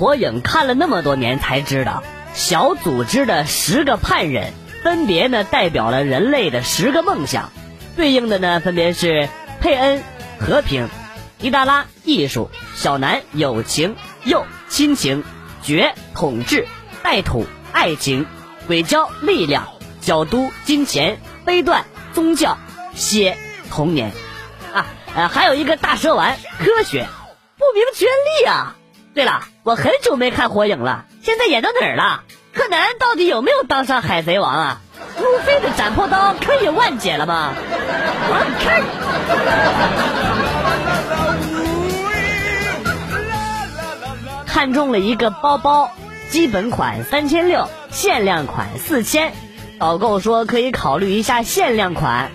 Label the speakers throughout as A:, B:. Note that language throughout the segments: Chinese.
A: 火影看了那么多年，才知道小组织的十个叛忍，分别呢代表了人类的十个梦想，对应的呢分别是佩恩和平、伊达拉艺术、小南友情、鼬亲情、绝统治、带土爱情、鬼鲛力量、角都金钱、飞段宗教、蝎童年，啊呃还有一个大蛇丸科学，不明觉厉啊！对了，我很久没看火影了，现在演到哪儿了？柯南到底有没有当上海贼王啊？路飞的斩破刀可以万解了吗？我看。看中了一个包包，基本款三千六，限量款四千，导购说可以考虑一下限量款，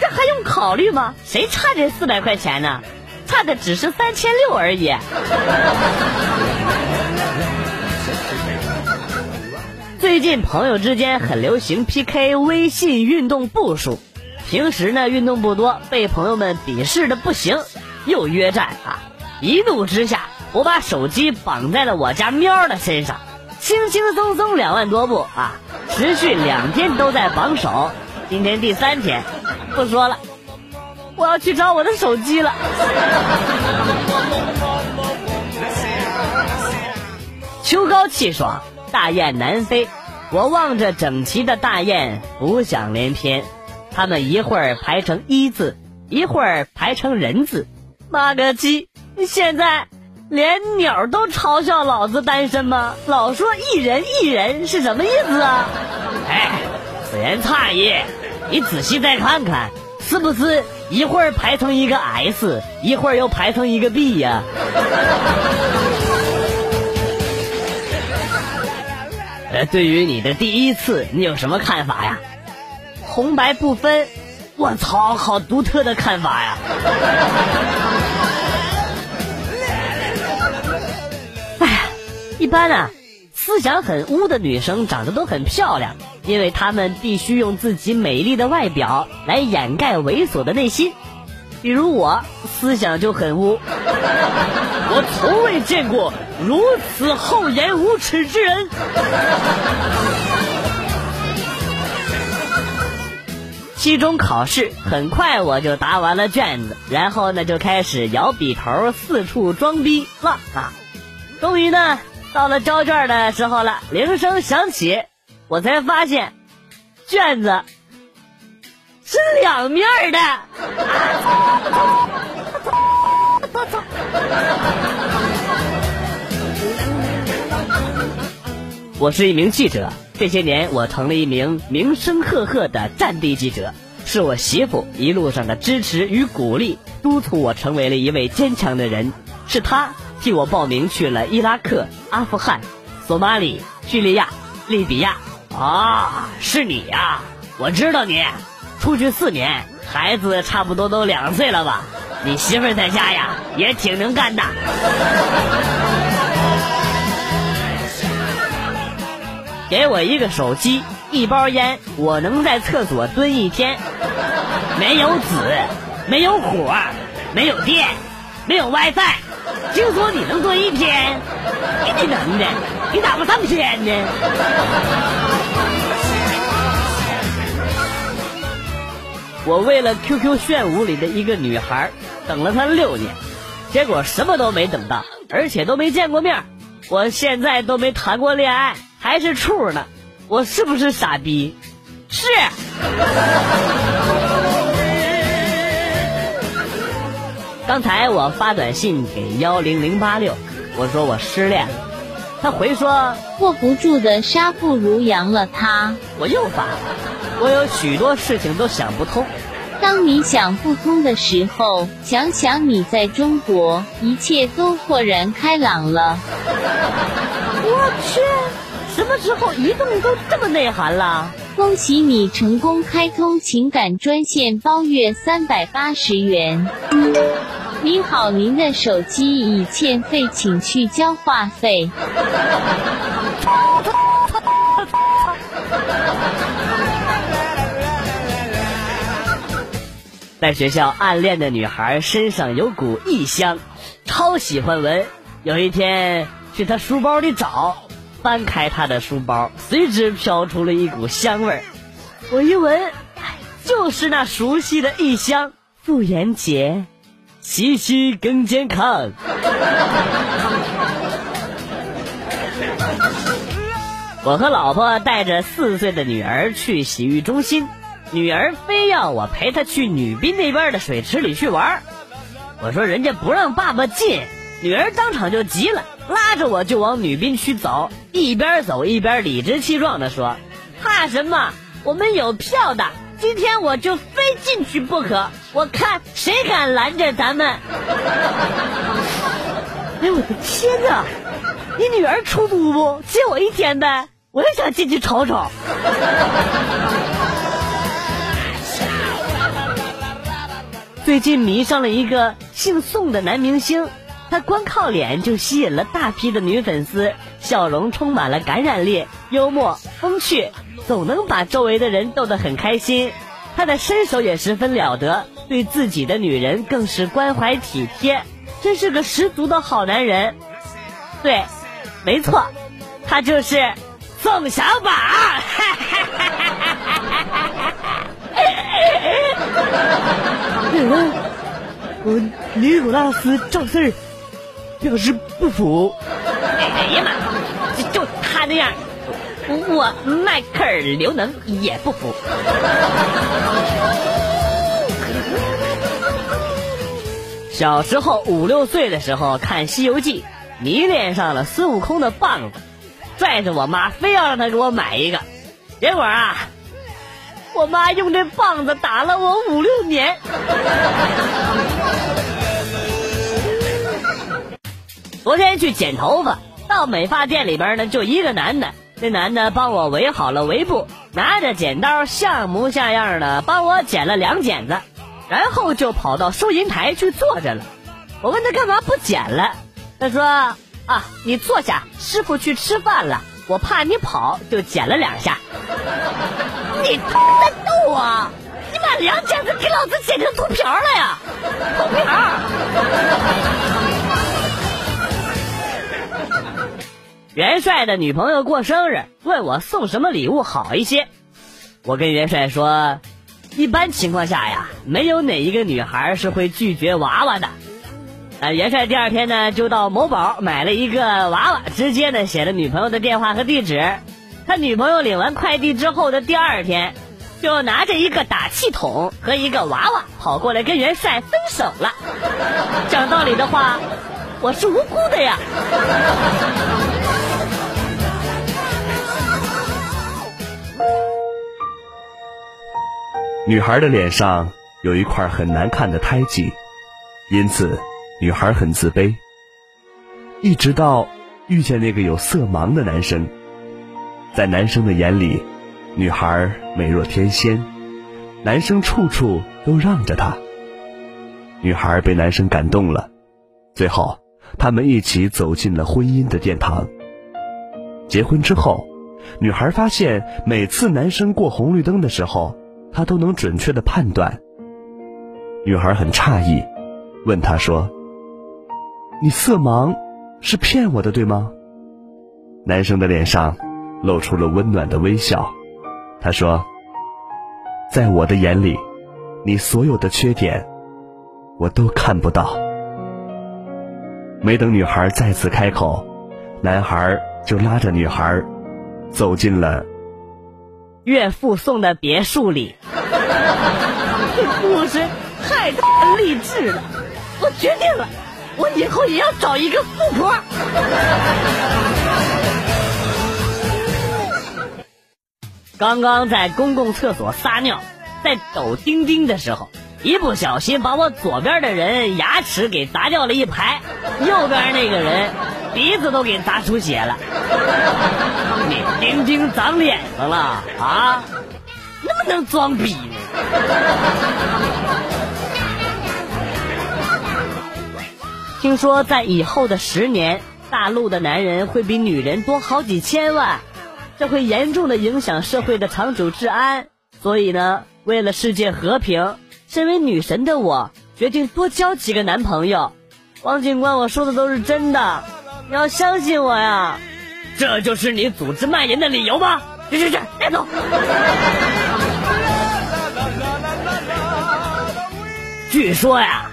A: 这还用考虑吗？谁差这四百块钱呢？差的只是三千六而已。最近朋友之间很流行 PK 微信运动步数，平时呢运动不多，被朋友们鄙视的不行，又约战啊！一怒之下，我把手机绑在了我家喵的身上，轻轻松松两万多步啊！持续两天都在榜首，今天第三天，不说了，我要去找我的手机了。秋高气爽，大雁南飞。我望着整齐的大雁，浮想联翩。它们一会儿排成一字，一会儿排成人字。妈个鸡！现在连鸟都嘲笑老子单身吗？老说一人一人是什么意思啊？哎，此言差矣。你仔细再看看，是不是一会儿排成一个 S，一会儿又排成一个 B 呀？对于你的第一次，你有什么看法呀？红白不分，我操，好独特的看法呀！哎呀，一般啊，思想很污的女生长得都很漂亮，因为她们必须用自己美丽的外表来掩盖猥琐的内心。比如我，思想就很污，我从未见过如此厚颜无耻之人。期中考试很快我就答完了卷子，然后呢就开始摇笔头四处装逼了啊！终于呢到了交卷的时候了，铃声响起，我才发现卷子是两面的。我是一名记者。这些年，我成了一名名声赫赫的战地记者，是我媳妇一路上的支持与鼓励，督促我成为了一位坚强的人。是她替我报名去了伊拉克、阿富汗、索马里、叙利亚、利比亚。啊，是你呀！我知道你，出去四年，孩子差不多都两岁了吧？你媳妇在家呀，也挺能干的。给我一个手机，一包烟，我能在厕所蹲一天。没有纸，没有火，没有电，没有 WiFi。听说你能蹲一天，给你能的，你咋不上天呢？我为了 QQ 炫舞里的一个女孩，等了她六年，结果什么都没等到，而且都没见过面。我现在都没谈过恋爱。还是处呢，我是不是傻逼？是。刚才我发短信给幺零零八六，我说我失恋了，他回说
B: 握不住的沙不如扬了它。
A: 我又发，我有许多事情都想不通。
B: 当你想不通的时候，想想你在中国，一切都豁然开朗了。
A: 我去。什么时候移动都这么内涵了？
B: 恭喜你成功开通情感专线，包月三百八十元。您好，您的手机已欠费，请去交话费。
A: 在学校暗恋的女孩身上有股异香，超喜欢闻。有一天。去她书包里找，翻开他的书包，随之飘出了一股香味儿。我一闻，就是那熟悉的异香。妇炎洁，洗洗更健康。我和老婆带着四岁的女儿去洗浴中心，女儿非要我陪她去女宾那边的水池里去玩。我说人家不让爸爸进，女儿当场就急了，拉着我就往女宾区走，一边走一边理直气壮地说：“怕什么？我们有票的。”今天我就非进去不可，我看谁敢拦着咱们！哎我的天哪！你女儿出租不？借我一天呗，我也想进去瞅瞅。最近迷上了一个姓宋的男明星，他光靠脸就吸引了大批的女粉丝，笑容充满了感染力，幽默风趣。总能把周围的人逗得很开心，他的身手也十分了得，对自己的女人更是关怀体贴，真是个十足的好男人。对，没错，他就是宋小宝。我尼古拉斯赵四儿表示不服。哎呀妈，就就他那样。我迈克尔·刘能也不服。小时候五六岁的时候看《西游记》，迷恋上了孙悟空的棒子，拽着我妈非要让他给我买一个。结果啊，我妈用这棒子打了我五六年。昨天去剪头发，到美发店里边呢，就一个男的。这男的帮我围好了围布，拿着剪刀像模像样的帮我剪了两剪子，然后就跑到收银台去坐着了。我问他干嘛不剪了，他说：“啊，你坐下，师傅去吃饭了，我怕你跑，就剪了两下。”你在逗我？你把两剪子给老子剪成秃瓢了呀？秃瓢！元帅的女朋友过生日，问我送什么礼物好一些。我跟元帅说，一般情况下呀，没有哪一个女孩是会拒绝娃娃的。啊，元帅第二天呢，就到某宝买了一个娃娃，直接呢写了女朋友的电话和地址。他女朋友领完快递之后的第二天，就拿着一个打气筒和一个娃娃跑过来跟元帅分手了。讲道理的话，我是无辜的呀。
C: 女孩的脸上有一块很难看的胎记，因此女孩很自卑。一直到遇见那个有色盲的男生，在男生的眼里，女孩美若天仙，男生处处都让着她。女孩被男生感动了，最后他们一起走进了婚姻的殿堂。结婚之后，女孩发现每次男生过红绿灯的时候。他都能准确的判断。女孩很诧异，问他说：“你色盲是骗我的，对吗？”男生的脸上露出了温暖的微笑。他说：“在我的眼里，你所有的缺点，我都看不到。”没等女孩再次开口，男孩就拉着女孩走进了。
A: 岳父送的别墅里，这故事太励志了！我决定了，我以后也要找一个富婆。刚刚在公共厕所撒尿，在抖钉钉的时候，一不小心把我左边的人牙齿给砸掉了一排，右边那个人鼻子都给砸出血了。你钉钉长脸上了啊？那么能装逼呢？听说在以后的十年，大陆的男人会比女人多好几千万，这会严重的影响社会的长久治安。所以呢，为了世界和平，身为女神的我决定多交几个男朋友。王警官，我说的都是真的。你要相信我呀！这就是你组织卖淫的理由吗？去去去，带走！据说呀，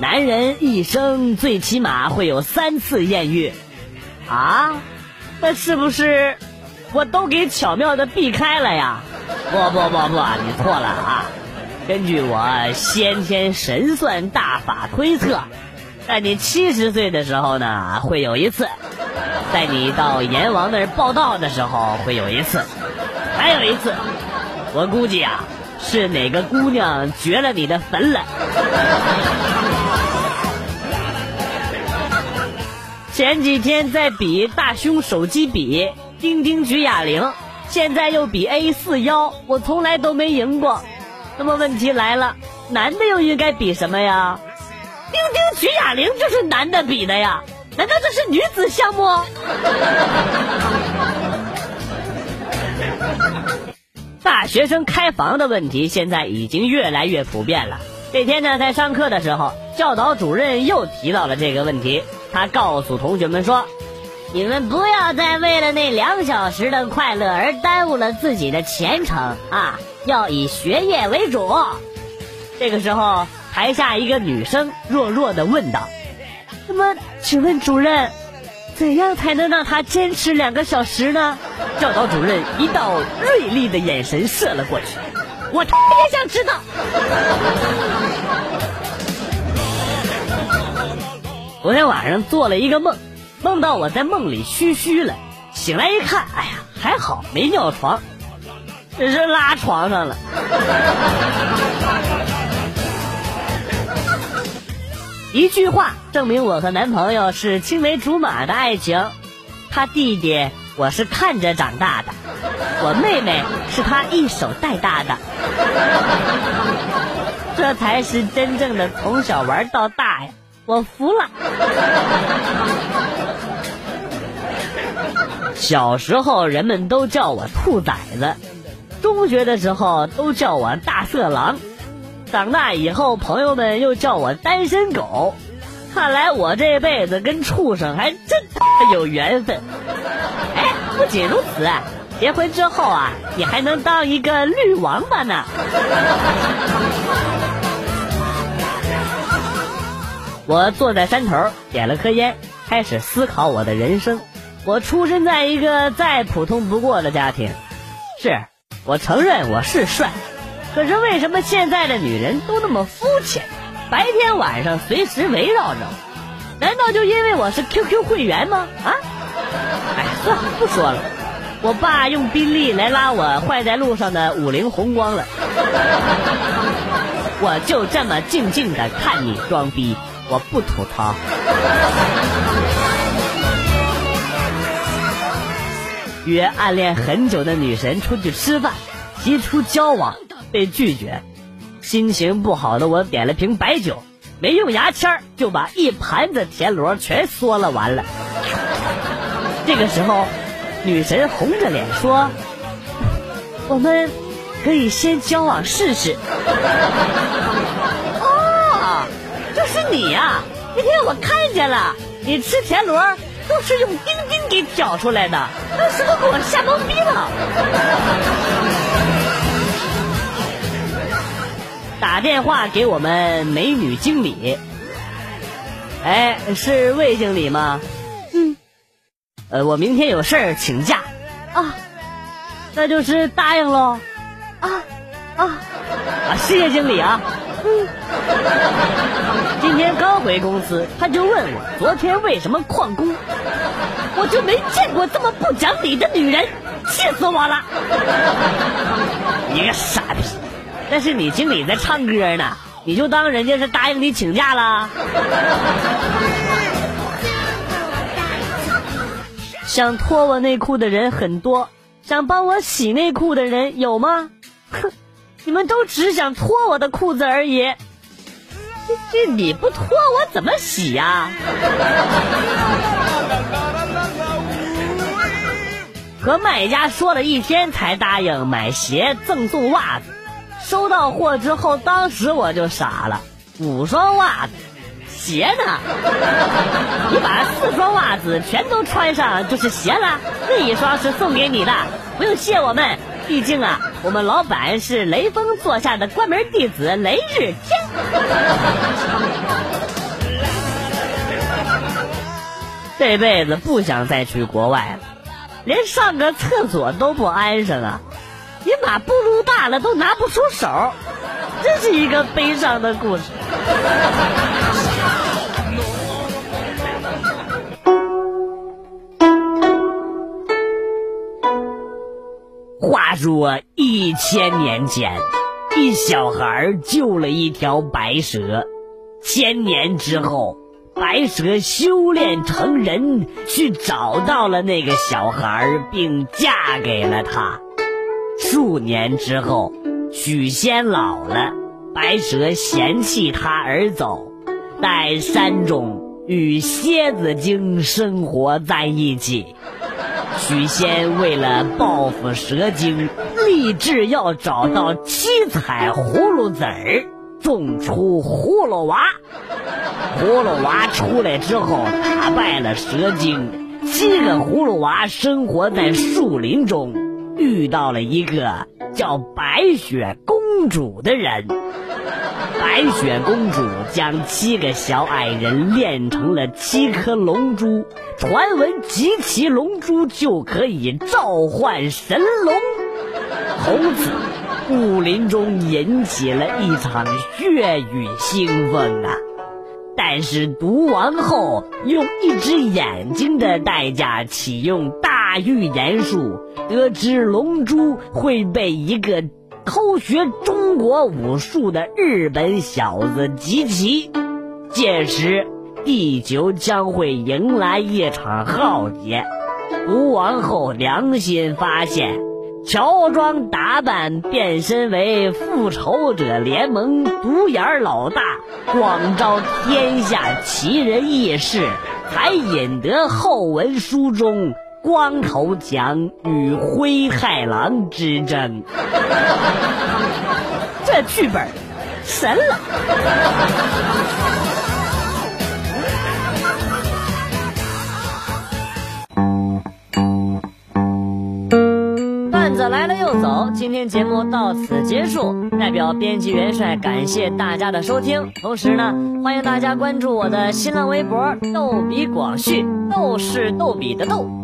A: 男人一生最起码会有三次艳遇，啊，那是不是我都给巧妙的避开了呀？不不不不，你错了啊！根据我先天神算大法推测，在你七十岁的时候呢，会有一次；在你到阎王那儿报道的时候，会有一次；还有一次，我估计啊，是哪个姑娘掘了你的坟了。前几天在比大胸手机比丁丁举哑铃，现在又比 A 四腰，我从来都没赢过。那么问题来了，男的又应该比什么呀？丁丁举哑铃就是男的比的呀，难道这是女子项目？大学生开房的问题现在已经越来越普遍了。这天呢，在上课的时候，教导主任又提到了这个问题。他告诉同学们说：“你们不要再为了那两小时的快乐而耽误了自己的前程啊！”要以学业为主。这个时候，台下一个女生弱弱的问道：“怎么，请问主任，怎样才能让他坚持两个小时呢？”教导主任一道锐利的眼神射了过去。我也想知道。昨天晚上做了一个梦，梦到我在梦里嘘嘘了，醒来一看，哎呀，还好没尿床。只是拉床上了。一句话证明我和男朋友是青梅竹马的爱情。他弟弟我是看着长大的，我妹妹是他一手带大的。这才是真正的从小玩到大呀！我服了。小时候人们都叫我兔崽子。中学的时候都叫我大色狼，长大以后朋友们又叫我单身狗，看来我这辈子跟畜生还真 有缘分。哎，不仅如此，结婚之后啊，你还能当一个绿王八呢。我坐在山头，点了颗烟，开始思考我的人生。我出生在一个再普通不过的家庭，是。我承认我是帅，可是为什么现在的女人都那么肤浅，白天晚上随时围绕着？难道就因为我是 QQ 会员吗？啊？哎，算了，不说了。我爸用宾利来拉我坏在路上的五菱宏光了。我就这么静静的看你装逼，我不吐槽。约暗恋很久的女神出去吃饭，提出交往被拒绝，心情不好的我点了瓶白酒，没用牙签就把一盘子田螺全嗦了完了。这个时候，女神红着脸说：“我们可以先交往试试。”哦，就是你呀！那天我看见了，你吃田螺。都是用钉钉给挑出来的，那是不是给我吓懵逼了？打电话给我们美女经理，哎，是魏经理吗？嗯，呃，我明天有事儿请假啊，那就是答应喽。啊啊啊！谢谢经理啊。嗯。今天刚回公司，他就问我昨天为什么旷工，我就没见过这么不讲理的女人，气死我了！你个傻逼！那是你经理在唱歌呢，你就当人家是答应你请假了。想脱我内裤的人很多，想帮我洗内裤的人有吗？哼，你们都只想脱我的裤子而已。这这你不脱我怎么洗呀？和卖家说了一天才答应买鞋赠送袜子，收到货之后当时我就傻了，五双袜子，鞋呢。你把四双袜子全都穿上就是鞋了，那一双是送给你的，不用谢我们。毕竟啊，我们老板是雷锋座下的关门弟子雷日天。这辈子不想再去国外了，连上个厕所都不安生啊！你妈步撸大了都拿不出手，真是一个悲伤的故事。话说一千年前，一小孩救了一条白蛇，千年之后。白蛇修炼成人，去找到了那个小孩，并嫁给了他。数年之后，许仙老了，白蛇嫌弃他而走，在山中与蝎子精生活在一起。许仙为了报复蛇精，立志要找到七彩葫芦籽儿，种出葫芦娃。葫芦娃出来之后，打败了蛇精。七个葫芦娃生活在树林中，遇到了一个叫白雪公主的人。白雪公主将七个小矮人炼成了七颗龙珠，传闻集齐龙珠就可以召唤神龙。从此，武林中引起了一场血雨腥风啊！但是毒王后用一只眼睛的代价启用大预言术，得知龙珠会被一个偷学中国武术的日本小子集齐，届时地球将会迎来一场浩劫。吴王后良心发现。乔装打扮，变身为复仇者联盟独眼老大，广招天下奇人异士，才引得后文书中光头强与灰太狼之争。这剧本神了！段子来了又走，今天节目到此结束。代表编辑元帅感谢大家的收听，同时呢，欢迎大家关注我的新浪微博“逗比广旭”，逗是逗比的逗，